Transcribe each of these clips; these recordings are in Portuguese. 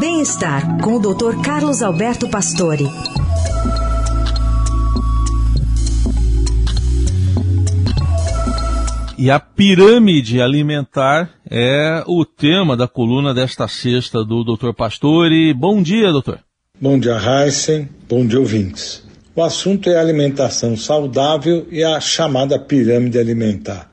Bem-estar com o Dr. Carlos Alberto Pastore. E a pirâmide alimentar é o tema da coluna desta sexta do Dr. Pastore. Bom dia, doutor. Bom dia, Heisen. Bom dia, ouvintes. O assunto é alimentação saudável e a chamada pirâmide alimentar.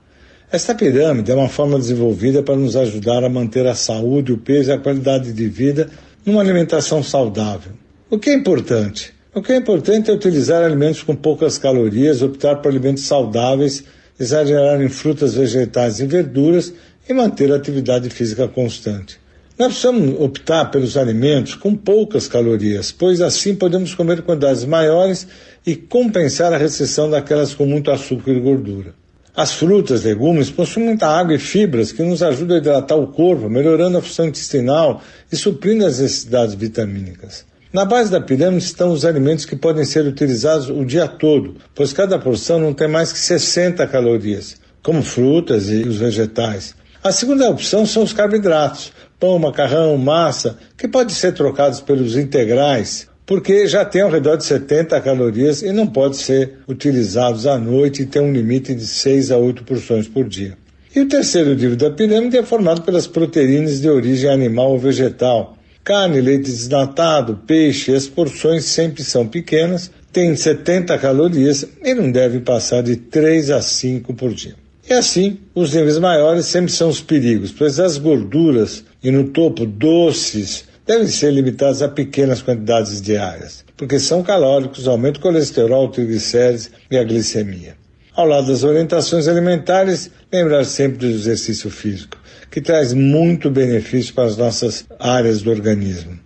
Esta pirâmide é uma forma desenvolvida para nos ajudar a manter a saúde, o peso e a qualidade de vida numa alimentação saudável. O que é importante? O que é importante é utilizar alimentos com poucas calorias, optar por alimentos saudáveis exagerar em frutas, vegetais e verduras e manter a atividade física constante. Nós precisamos optar pelos alimentos com poucas calorias, pois assim podemos comer quantidades maiores e compensar a restrição daquelas com muito açúcar e gordura. As frutas, legumes possuem muita água e fibras que nos ajudam a hidratar o corpo, melhorando a função intestinal e suprindo as necessidades vitamínicas. Na base da pirâmide estão os alimentos que podem ser utilizados o dia todo, pois cada porção não tem mais que 60 calorias, como frutas e os vegetais. A segunda opção são os carboidratos, pão, macarrão, massa, que podem ser trocados pelos integrais, porque já tem ao redor de 70 calorias e não podem ser utilizados à noite e tem um limite de 6 a 8 porções por dia. E o terceiro nível da pirâmide é formado pelas proteínas de origem animal ou vegetal, Carne, leite desnatado, peixe, as porções sempre são pequenas, têm 70 calorias e não devem passar de 3 a 5 por dia. E assim, os níveis maiores sempre são os perigos, pois as gorduras e no topo doces devem ser limitadas a pequenas quantidades diárias, porque são calóricos, aumentam o colesterol, o triglicérides e a glicemia. Ao lado das orientações alimentares, lembrar sempre do exercício físico, que traz muito benefício para as nossas áreas do organismo.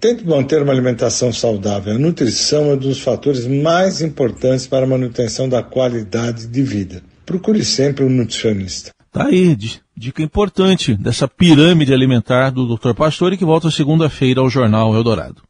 Tente manter uma alimentação saudável. A nutrição é um dos fatores mais importantes para a manutenção da qualidade de vida. Procure sempre um nutricionista. Tá aí, dica importante dessa pirâmide alimentar do Dr. Pastore que volta segunda-feira ao Jornal Eldorado.